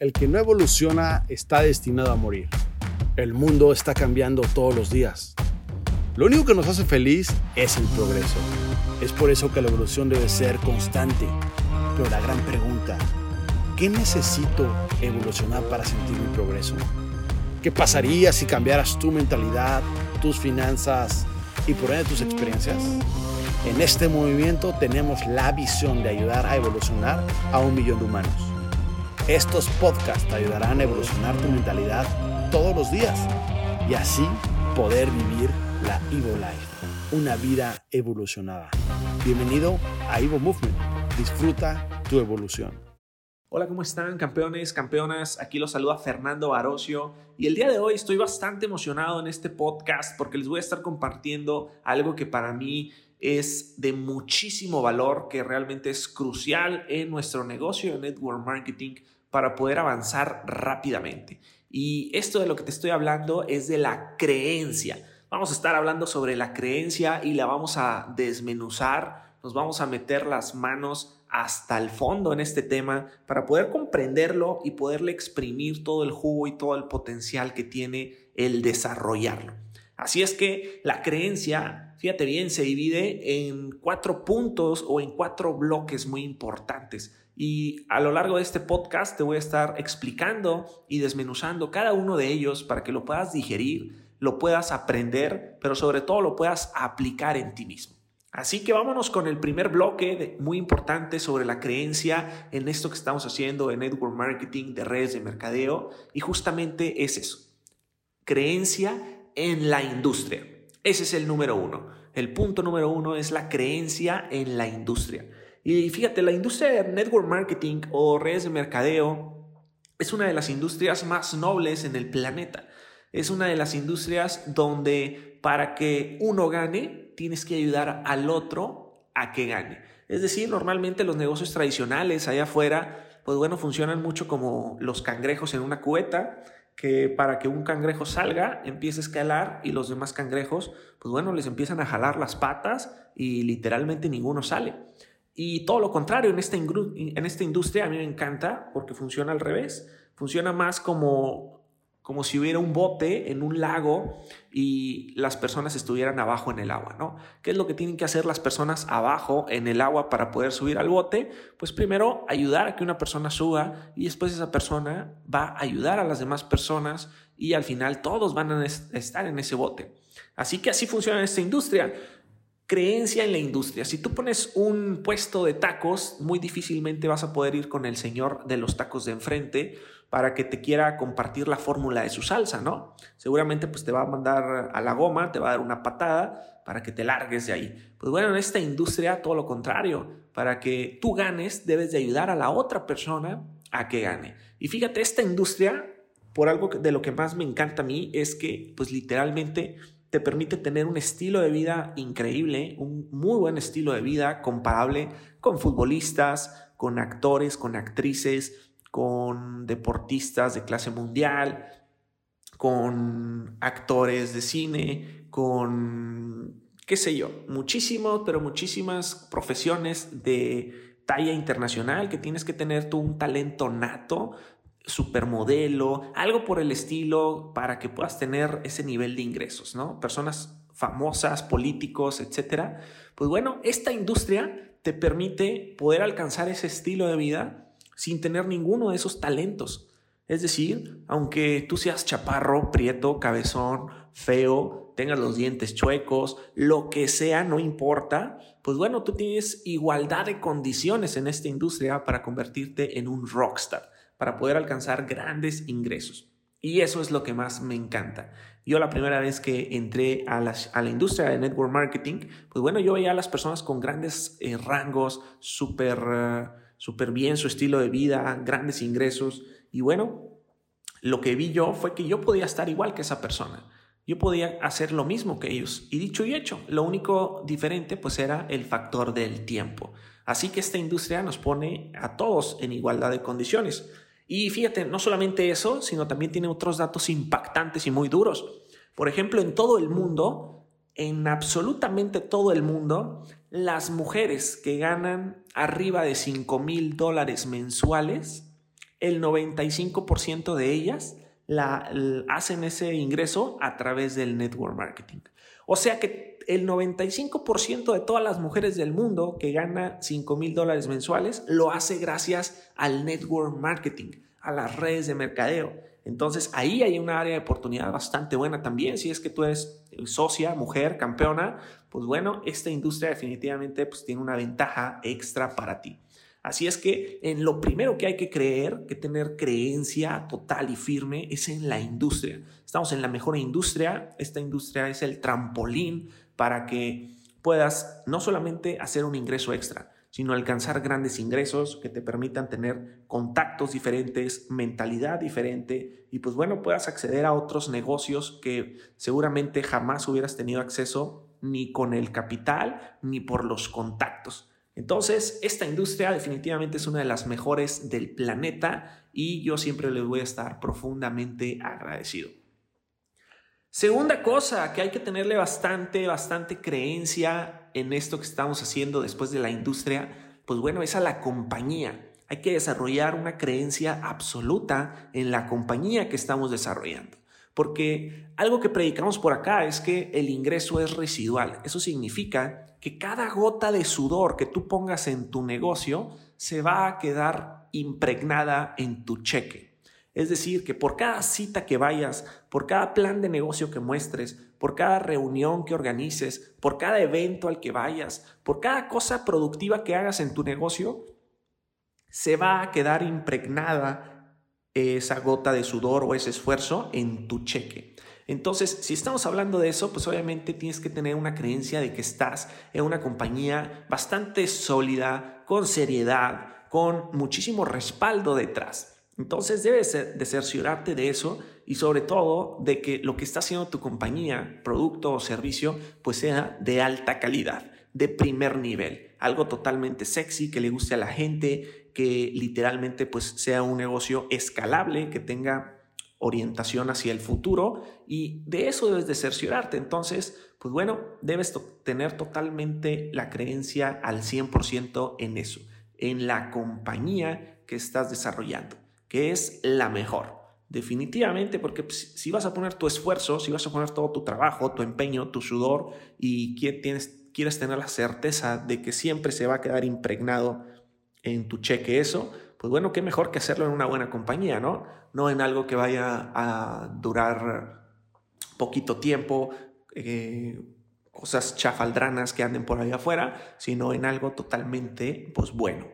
El que no evoluciona está destinado a morir. El mundo está cambiando todos los días. Lo único que nos hace feliz es el progreso. Es por eso que la evolución debe ser constante. Pero la gran pregunta, ¿qué necesito evolucionar para sentir mi progreso? ¿Qué pasaría si cambiaras tu mentalidad, tus finanzas y por ende tus experiencias? En este movimiento tenemos la visión de ayudar a evolucionar a un millón de humanos. Estos podcasts te ayudarán a evolucionar tu mentalidad todos los días y así poder vivir la Evo Life, una vida evolucionada. Bienvenido a Evo Movement. Disfruta tu evolución. Hola, ¿cómo están campeones, campeonas? Aquí los saluda Fernando Barocio y el día de hoy estoy bastante emocionado en este podcast porque les voy a estar compartiendo algo que para mí es de muchísimo valor, que realmente es crucial en nuestro negocio de network marketing para poder avanzar rápidamente. Y esto de lo que te estoy hablando es de la creencia. Vamos a estar hablando sobre la creencia y la vamos a desmenuzar, nos vamos a meter las manos hasta el fondo en este tema para poder comprenderlo y poderle exprimir todo el jugo y todo el potencial que tiene el desarrollarlo. Así es que la creencia, fíjate bien, se divide en cuatro puntos o en cuatro bloques muy importantes. Y a lo largo de este podcast te voy a estar explicando y desmenuzando cada uno de ellos para que lo puedas digerir, lo puedas aprender, pero sobre todo lo puedas aplicar en ti mismo. Así que vámonos con el primer bloque muy importante sobre la creencia en esto que estamos haciendo en network marketing de redes de mercadeo y justamente es eso. Creencia en la industria. Ese es el número uno. El punto número uno es la creencia en la industria. Y fíjate, la industria de network marketing o redes de mercadeo es una de las industrias más nobles en el planeta. Es una de las industrias donde para que uno gane, tienes que ayudar al otro a que gane. Es decir, normalmente los negocios tradicionales allá afuera, pues bueno, funcionan mucho como los cangrejos en una cubeta, que para que un cangrejo salga, empiece a escalar y los demás cangrejos, pues bueno, les empiezan a jalar las patas y literalmente ninguno sale. Y todo lo contrario, en esta, en esta industria a mí me encanta porque funciona al revés. Funciona más como, como si hubiera un bote en un lago y las personas estuvieran abajo en el agua, ¿no? ¿Qué es lo que tienen que hacer las personas abajo en el agua para poder subir al bote? Pues primero ayudar a que una persona suba y después esa persona va a ayudar a las demás personas y al final todos van a estar en ese bote. Así que así funciona esta industria creencia en la industria. Si tú pones un puesto de tacos, muy difícilmente vas a poder ir con el señor de los tacos de enfrente para que te quiera compartir la fórmula de su salsa, ¿no? Seguramente pues te va a mandar a la goma, te va a dar una patada para que te largues de ahí. Pues bueno, en esta industria todo lo contrario, para que tú ganes debes de ayudar a la otra persona a que gane. Y fíjate, esta industria, por algo de lo que más me encanta a mí, es que pues literalmente te permite tener un estilo de vida increíble, un muy buen estilo de vida comparable con futbolistas, con actores, con actrices, con deportistas de clase mundial, con actores de cine, con, qué sé yo, muchísimos, pero muchísimas profesiones de talla internacional que tienes que tener tú un talento nato supermodelo, algo por el estilo para que puedas tener ese nivel de ingresos, ¿no? Personas famosas, políticos, etcétera. Pues bueno, esta industria te permite poder alcanzar ese estilo de vida sin tener ninguno de esos talentos. Es decir, aunque tú seas chaparro, prieto, cabezón, feo, tengas los dientes chuecos, lo que sea, no importa, pues bueno, tú tienes igualdad de condiciones en esta industria para convertirte en un rockstar para poder alcanzar grandes ingresos. Y eso es lo que más me encanta. Yo la primera vez que entré a la, industria de network marketing, pues bueno, yo veía a las personas con grandes eh, rangos, súper super bien su estilo de vida, grandes ingresos. Y bueno, lo que vi yo fue que yo podía estar igual que esa persona. Yo podía hacer lo mismo que ellos. Y dicho y hecho, lo único diferente pues era el factor del tiempo. Así que esta industria nos pone a todos en igualdad de condiciones. Y fíjate, no solamente eso, sino también tiene otros datos impactantes y muy duros. Por ejemplo, en todo el mundo, en absolutamente todo el mundo, las mujeres que ganan arriba de 5 mil dólares mensuales el 95% de ellas la, hacen ese ingreso a través del network marketing. O sea que el 95% de todas las mujeres del mundo que gana 5 mil dólares mensuales lo hace gracias al network marketing, a las redes de mercadeo. Entonces ahí hay una área de oportunidad bastante buena también. Si es que tú eres socia, mujer, campeona, pues bueno, esta industria definitivamente pues, tiene una ventaja extra para ti. Así es que en lo primero que hay que creer, que tener creencia total y firme, es en la industria. Estamos en la mejor industria. Esta industria es el trampolín para que puedas no solamente hacer un ingreso extra, sino alcanzar grandes ingresos que te permitan tener contactos diferentes, mentalidad diferente y pues bueno, puedas acceder a otros negocios que seguramente jamás hubieras tenido acceso ni con el capital ni por los contactos. Entonces, esta industria definitivamente es una de las mejores del planeta y yo siempre les voy a estar profundamente agradecido. Segunda cosa, que hay que tenerle bastante, bastante creencia en esto que estamos haciendo después de la industria, pues bueno, es a la compañía. Hay que desarrollar una creencia absoluta en la compañía que estamos desarrollando. Porque algo que predicamos por acá es que el ingreso es residual. Eso significa que cada gota de sudor que tú pongas en tu negocio se va a quedar impregnada en tu cheque. Es decir, que por cada cita que vayas, por cada plan de negocio que muestres, por cada reunión que organices, por cada evento al que vayas, por cada cosa productiva que hagas en tu negocio, se va a quedar impregnada esa gota de sudor o ese esfuerzo en tu cheque. Entonces, si estamos hablando de eso, pues obviamente tienes que tener una creencia de que estás en una compañía bastante sólida, con seriedad, con muchísimo respaldo detrás. Entonces debes de cerciorarte de eso y sobre todo de que lo que está haciendo tu compañía, producto o servicio, pues sea de alta calidad, de primer nivel, algo totalmente sexy, que le guste a la gente, que literalmente pues sea un negocio escalable, que tenga orientación hacia el futuro. Y de eso debes de cerciorarte. Entonces, pues bueno, debes tener totalmente la creencia al 100% en eso, en la compañía que estás desarrollando, que es la mejor. Definitivamente, porque si vas a poner tu esfuerzo, si vas a poner todo tu trabajo, tu empeño, tu sudor y tienes, quieres tener la certeza de que siempre se va a quedar impregnado en tu cheque eso, pues bueno, qué mejor que hacerlo en una buena compañía, ¿no? No en algo que vaya a durar poquito tiempo, eh, cosas chafaldranas que anden por ahí afuera, sino en algo totalmente, pues bueno.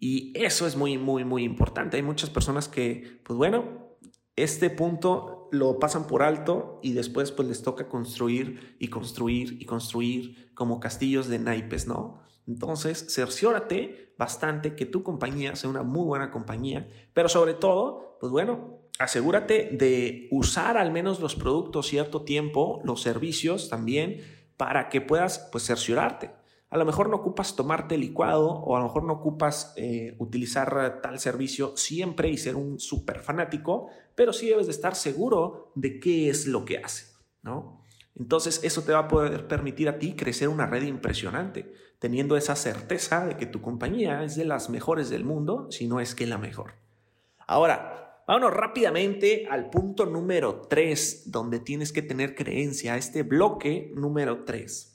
Y eso es muy, muy, muy importante. Hay muchas personas que, pues bueno, este punto lo pasan por alto y después pues les toca construir y construir y construir como castillos de naipes, ¿no? Entonces, cerciórate bastante que tu compañía sea una muy buena compañía, pero sobre todo, pues bueno, asegúrate de usar al menos los productos cierto tiempo, los servicios también, para que puedas pues cerciorarte. A lo mejor no ocupas tomarte licuado o a lo mejor no ocupas eh, utilizar tal servicio siempre y ser un súper fanático, pero sí debes de estar seguro de qué es lo que hace, ¿no? Entonces eso te va a poder permitir a ti crecer una red impresionante, teniendo esa certeza de que tu compañía es de las mejores del mundo, si no es que la mejor. Ahora, vámonos rápidamente al punto número 3, donde tienes que tener creencia, este bloque número 3.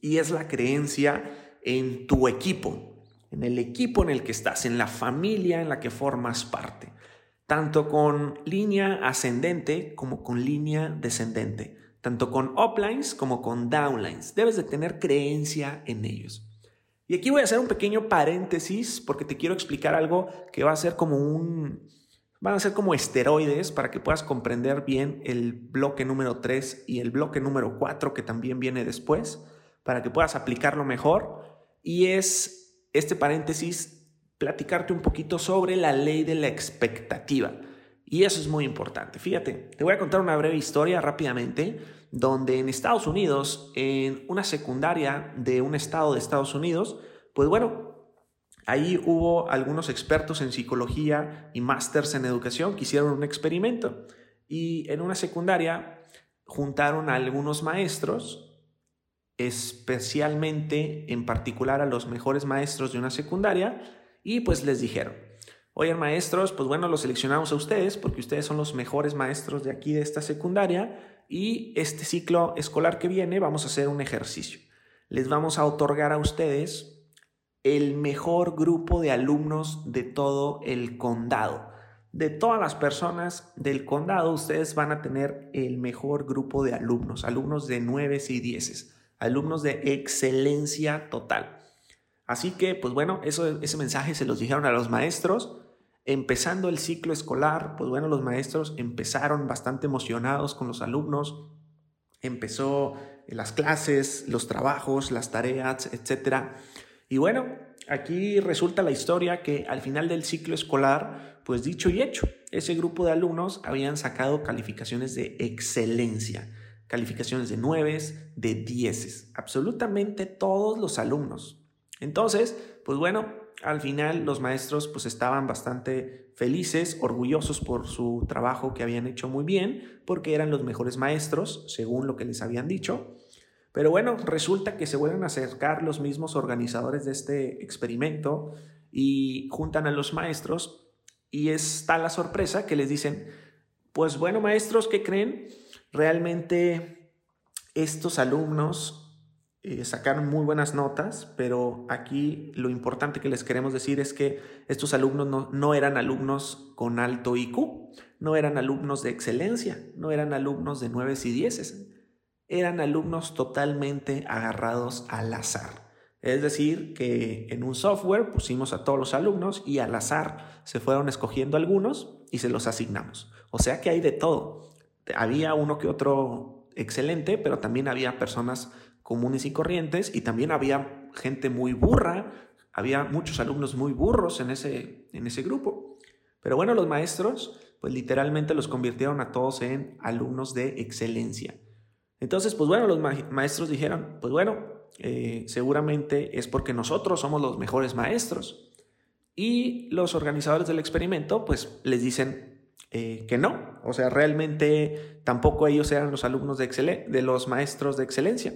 Y es la creencia en tu equipo, en el equipo en el que estás, en la familia en la que formas parte, tanto con línea ascendente como con línea descendente tanto con uplines como con downlines. Debes de tener creencia en ellos. Y aquí voy a hacer un pequeño paréntesis porque te quiero explicar algo que va a ser como un... Van a ser como esteroides para que puedas comprender bien el bloque número 3 y el bloque número 4 que también viene después, para que puedas aplicarlo mejor. Y es este paréntesis, platicarte un poquito sobre la ley de la expectativa. Y eso es muy importante. Fíjate, te voy a contar una breve historia rápidamente, donde en Estados Unidos, en una secundaria de un estado de Estados Unidos, pues bueno, ahí hubo algunos expertos en psicología y másters en educación que hicieron un experimento. Y en una secundaria juntaron a algunos maestros, especialmente en particular a los mejores maestros de una secundaria, y pues les dijeron, Oigan, maestros, pues bueno, los seleccionamos a ustedes porque ustedes son los mejores maestros de aquí de esta secundaria y este ciclo escolar que viene vamos a hacer un ejercicio. Les vamos a otorgar a ustedes el mejor grupo de alumnos de todo el condado. De todas las personas del condado, ustedes van a tener el mejor grupo de alumnos, alumnos de 9 y 10, alumnos de excelencia total. Así que, pues bueno, ese mensaje se los dijeron a los maestros. Empezando el ciclo escolar, pues bueno, los maestros empezaron bastante emocionados con los alumnos. Empezó las clases, los trabajos, las tareas, etc. Y bueno, aquí resulta la historia que al final del ciclo escolar, pues dicho y hecho, ese grupo de alumnos habían sacado calificaciones de excelencia, calificaciones de 9, de 10, absolutamente todos los alumnos. Entonces, pues bueno, al final los maestros pues estaban bastante felices, orgullosos por su trabajo que habían hecho muy bien, porque eran los mejores maestros, según lo que les habían dicho. Pero bueno, resulta que se vuelven a acercar los mismos organizadores de este experimento y juntan a los maestros y está la sorpresa que les dicen, pues bueno maestros, ¿qué creen? Realmente estos alumnos eh, sacaron muy buenas notas, pero aquí lo importante que les queremos decir es que estos alumnos no, no, eran alumnos con alto IQ, no eran alumnos de excelencia, no eran alumnos de 9 y 10, eran alumnos totalmente agarrados al azar. Es decir, que en un software pusimos a todos los alumnos y al azar se fueron escogiendo algunos y se los asignamos. O sea que hay de todo. Había uno que otro excelente, pero también había personas comunes y corrientes y también había gente muy burra, había muchos alumnos muy burros en ese, en ese grupo. Pero bueno, los maestros pues literalmente los convirtieron a todos en alumnos de excelencia. Entonces, pues bueno, los maestros dijeron, pues bueno, eh, seguramente es porque nosotros somos los mejores maestros. Y los organizadores del experimento, pues les dicen eh, que no. O sea, realmente tampoco ellos eran los alumnos de, de los maestros de excelencia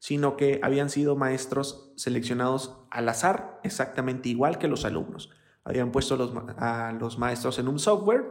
sino que habían sido maestros seleccionados al azar, exactamente igual que los alumnos. Habían puesto a los maestros en un software,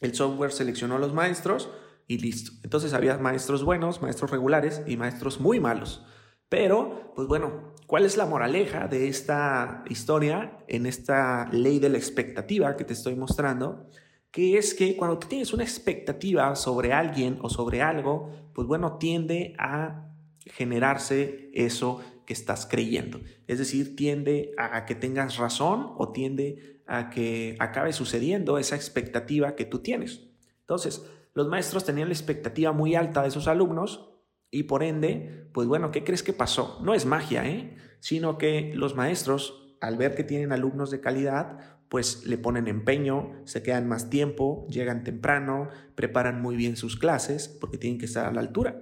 el software seleccionó a los maestros y listo. Entonces había maestros buenos, maestros regulares y maestros muy malos. Pero, pues bueno, ¿cuál es la moraleja de esta historia en esta ley de la expectativa que te estoy mostrando? Que es que cuando tú tienes una expectativa sobre alguien o sobre algo, pues bueno, tiende a generarse eso que estás creyendo. Es decir, tiende a que tengas razón o tiende a que acabe sucediendo esa expectativa que tú tienes. Entonces, los maestros tenían la expectativa muy alta de sus alumnos y por ende, pues bueno, ¿qué crees que pasó? No es magia, ¿eh? Sino que los maestros, al ver que tienen alumnos de calidad, pues le ponen empeño, se quedan más tiempo, llegan temprano, preparan muy bien sus clases porque tienen que estar a la altura.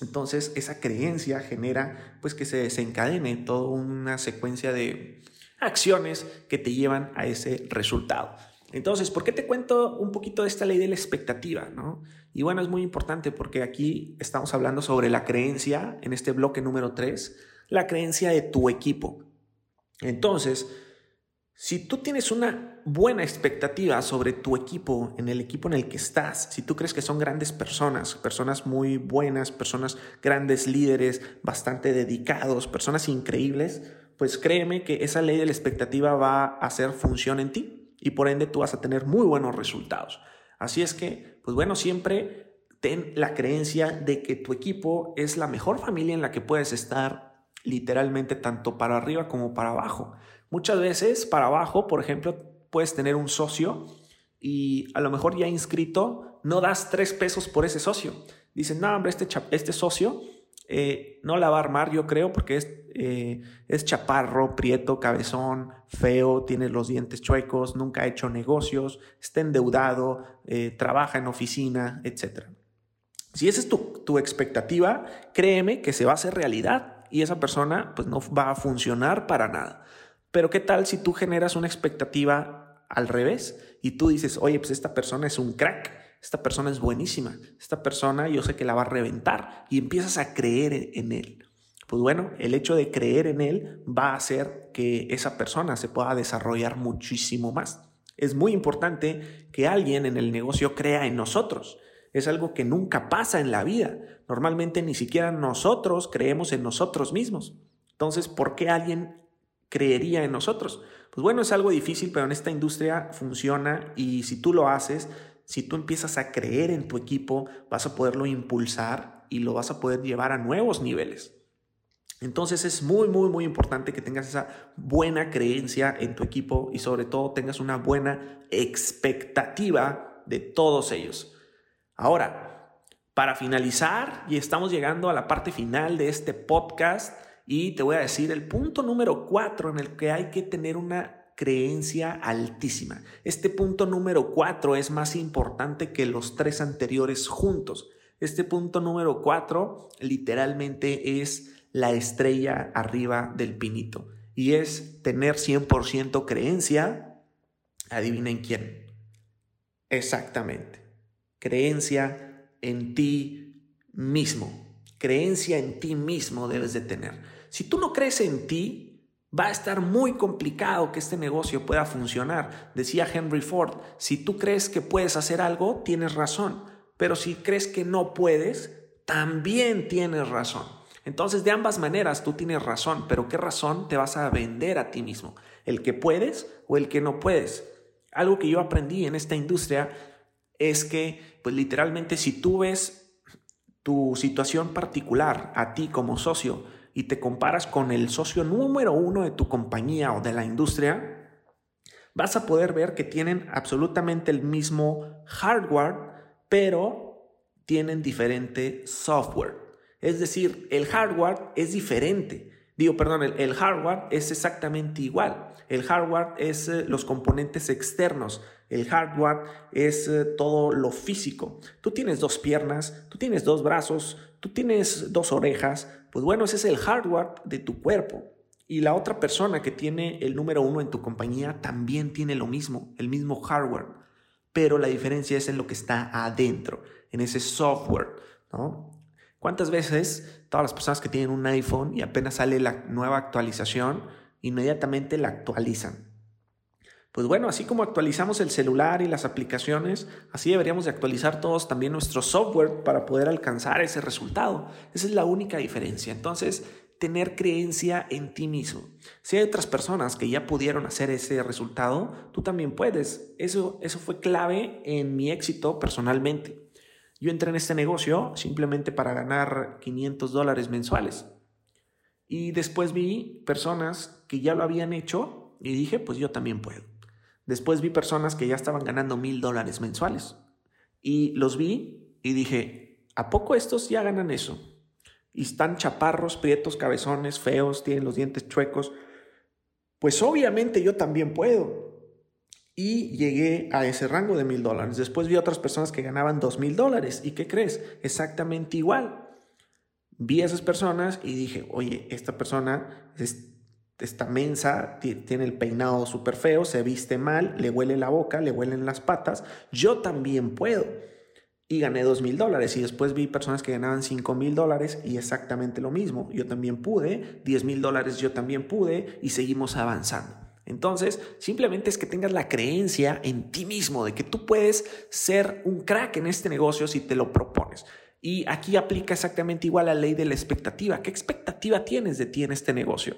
Entonces esa creencia genera pues que se desencadene toda una secuencia de acciones que te llevan a ese resultado. Entonces, ¿por qué te cuento un poquito de esta ley de la expectativa? ¿no? Y bueno, es muy importante porque aquí estamos hablando sobre la creencia, en este bloque número 3, la creencia de tu equipo. Entonces, si tú tienes una buena expectativa sobre tu equipo, en el equipo en el que estás, si tú crees que son grandes personas, personas muy buenas, personas grandes líderes, bastante dedicados, personas increíbles, pues créeme que esa ley de la expectativa va a hacer función en ti y por ende tú vas a tener muy buenos resultados. Así es que, pues bueno, siempre ten la creencia de que tu equipo es la mejor familia en la que puedes estar literalmente tanto para arriba como para abajo. Muchas veces para abajo, por ejemplo, puedes tener un socio y a lo mejor ya inscrito, no das tres pesos por ese socio. Dicen, no, hombre, este, este socio eh, no la va a armar, yo creo, porque es, eh, es chaparro, prieto, cabezón, feo, tiene los dientes chuecos, nunca ha hecho negocios, está endeudado, eh, trabaja en oficina, etc. Si esa es tu, tu expectativa, créeme que se va a hacer realidad y esa persona pues no va a funcionar para nada. Pero ¿qué tal si tú generas una expectativa al revés y tú dices, oye, pues esta persona es un crack, esta persona es buenísima, esta persona yo sé que la va a reventar y empiezas a creer en él. pues bueno, el hecho de creer en él va a hacer que esa persona se pueda desarrollar muchísimo más. Es muy importante que alguien en el negocio crea en nosotros. Es algo que nunca pasa en la vida. Normalmente ni siquiera nosotros creemos en nosotros mismos. Entonces, ¿por qué alguien creería en nosotros? Pues bueno, es algo difícil, pero en esta industria funciona y si tú lo haces, si tú empiezas a creer en tu equipo, vas a poderlo impulsar y lo vas a poder llevar a nuevos niveles. Entonces es muy, muy, muy importante que tengas esa buena creencia en tu equipo y sobre todo tengas una buena expectativa de todos ellos. Ahora, para finalizar, y estamos llegando a la parte final de este podcast, y te voy a decir el punto número cuatro en el que hay que tener una creencia altísima. Este punto número cuatro es más importante que los tres anteriores juntos. Este punto número cuatro literalmente es la estrella arriba del pinito. Y es tener 100% creencia. Adivinen quién. Exactamente. Creencia en ti mismo. Creencia en ti mismo debes de tener. Si tú no crees en ti, va a estar muy complicado que este negocio pueda funcionar. Decía Henry Ford, si tú crees que puedes hacer algo, tienes razón. Pero si crees que no puedes, también tienes razón. Entonces, de ambas maneras, tú tienes razón, pero ¿qué razón te vas a vender a ti mismo? ¿El que puedes o el que no puedes? Algo que yo aprendí en esta industria es que, pues literalmente, si tú ves tu situación particular a ti como socio y te comparas con el socio número uno de tu compañía o de la industria, vas a poder ver que tienen absolutamente el mismo hardware, pero tienen diferente software. Es decir, el hardware es diferente. Digo, perdón, el, hardware es exactamente igual. El hardware es eh, los componentes externos. El hardware es eh, todo lo físico. Tú tienes dos piernas, tú tienes dos brazos, tú tienes dos orejas. Pues bueno, ese es el hardware de tu cuerpo. Y la otra persona que tiene el número uno en tu compañía también tiene lo mismo, el mismo hardware. Pero la diferencia es en lo que está adentro, en ese software. ¿no? ¿Cuántas veces todas las personas que tienen un iPhone y apenas sale la nueva actualización, inmediatamente la actualizan? Pues bueno, así como actualizamos el celular y las aplicaciones, así deberíamos de actualizar todos también nuestro software para poder alcanzar ese resultado. Esa es la única diferencia. Entonces, tener creencia en ti mismo. Si hay otras personas que ya pudieron hacer ese resultado, tú también puedes. Eso, eso fue clave en mi éxito personalmente. Yo entré en este negocio simplemente para ganar 500 dólares mensuales. Y después vi personas que ya lo habían hecho y dije, pues yo también puedo. Después vi personas que ya estaban ganando mil dólares mensuales. Y los vi y dije, ¿a poco estos ya ganan eso? Y están chaparros, prietos, cabezones, feos, tienen los dientes chuecos. Pues obviamente yo también puedo y llegué a ese rango de mil dólares. Después vi otras personas que ganaban dos mil dólares. ¿Y qué crees? Exactamente igual. Vi a esas personas y dije, oye, esta persona es, esta mensa, tiene el peinado súper feo, se viste mal, le huele la boca, le huelen las patas. Yo también puedo. Y gané dos mil dólares. Y después vi personas que ganaban cinco mil dólares y exactamente lo mismo. Yo también pude. Diez mil dólares yo también pude. Y seguimos avanzando. Entonces, simplemente es que tengas la creencia en ti mismo de que tú puedes ser un crack en este negocio si te lo propones. Y aquí aplica exactamente igual la ley de la expectativa. ¿Qué expectativa tienes de ti en este negocio?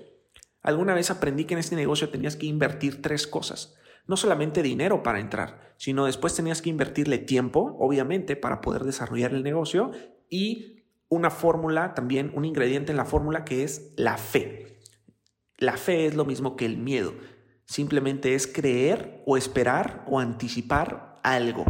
Alguna vez aprendí que en este negocio tenías que invertir tres cosas. No solamente dinero para entrar, sino después tenías que invertirle tiempo, obviamente, para poder desarrollar el negocio y una fórmula, también un ingrediente en la fórmula que es la fe. La fe es lo mismo que el miedo. Simplemente es creer o esperar o anticipar algo.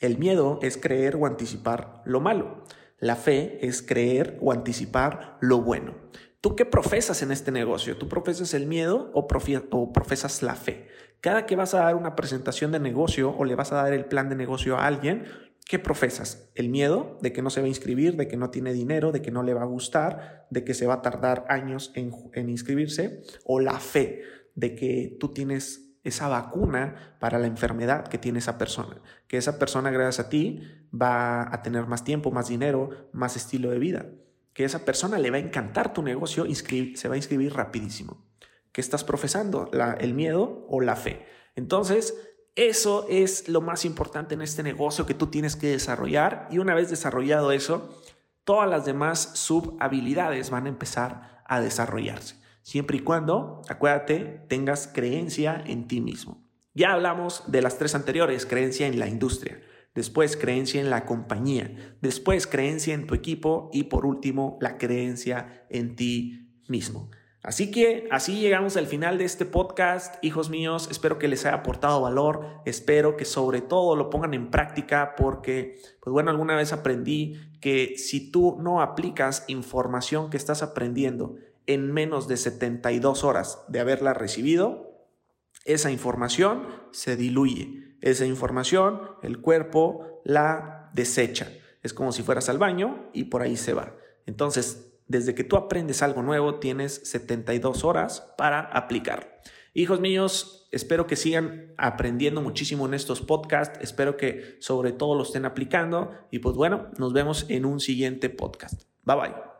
El miedo es creer o anticipar lo malo. La fe es creer o anticipar lo bueno. ¿Tú qué profesas en este negocio? ¿Tú profesas el miedo o, profesas la fe? Cada que vas a dar una presentación de negocio o le vas a dar el plan de negocio a alguien, ¿qué profesas? ¿El miedo de que no se va a inscribir, de que no tiene dinero, de que no le va a gustar, de que se va a tardar años en, en inscribirse? ¿O la fe? De que tú tienes esa vacuna para la enfermedad que tiene esa persona, que esa persona gracias a ti va a tener más tiempo, más dinero, más estilo de vida. que esa persona le va a encantar tu negocio, se va a inscribir rapidísimo. ¿Qué estás profesando? ¿El miedo o la fe? Entonces, eso es lo más importante en este negocio que tú tienes que desarrollar y una vez desarrollado eso, todas las demás subhabilidades van a empezar a desarrollarse. Siempre y cuando, acuérdate, tengas creencia en ti mismo. Ya hablamos de las tres anteriores, creencia en la industria, después creencia en la compañía, después creencia en tu equipo y por último la creencia en ti mismo. Así que así llegamos al final de este podcast, hijos míos. Espero que les haya aportado valor. Espero que sobre todo lo pongan en práctica porque, pues bueno, alguna vez aprendí que si tú no aplicas información que estás aprendiendo en menos de 72 horas de haberla recibido, esa información se diluye. Esa información el cuerpo la desecha. Es como si fueras al baño y por ahí se va. Entonces, desde que tú aprendes algo nuevo, tienes 72 horas para aplicar. Hijos míos, espero que sigan aprendiendo muchísimo en estos podcasts, espero que sobre todo lo estén aplicando y pues bueno, nos vemos en un siguiente podcast. Bye bye.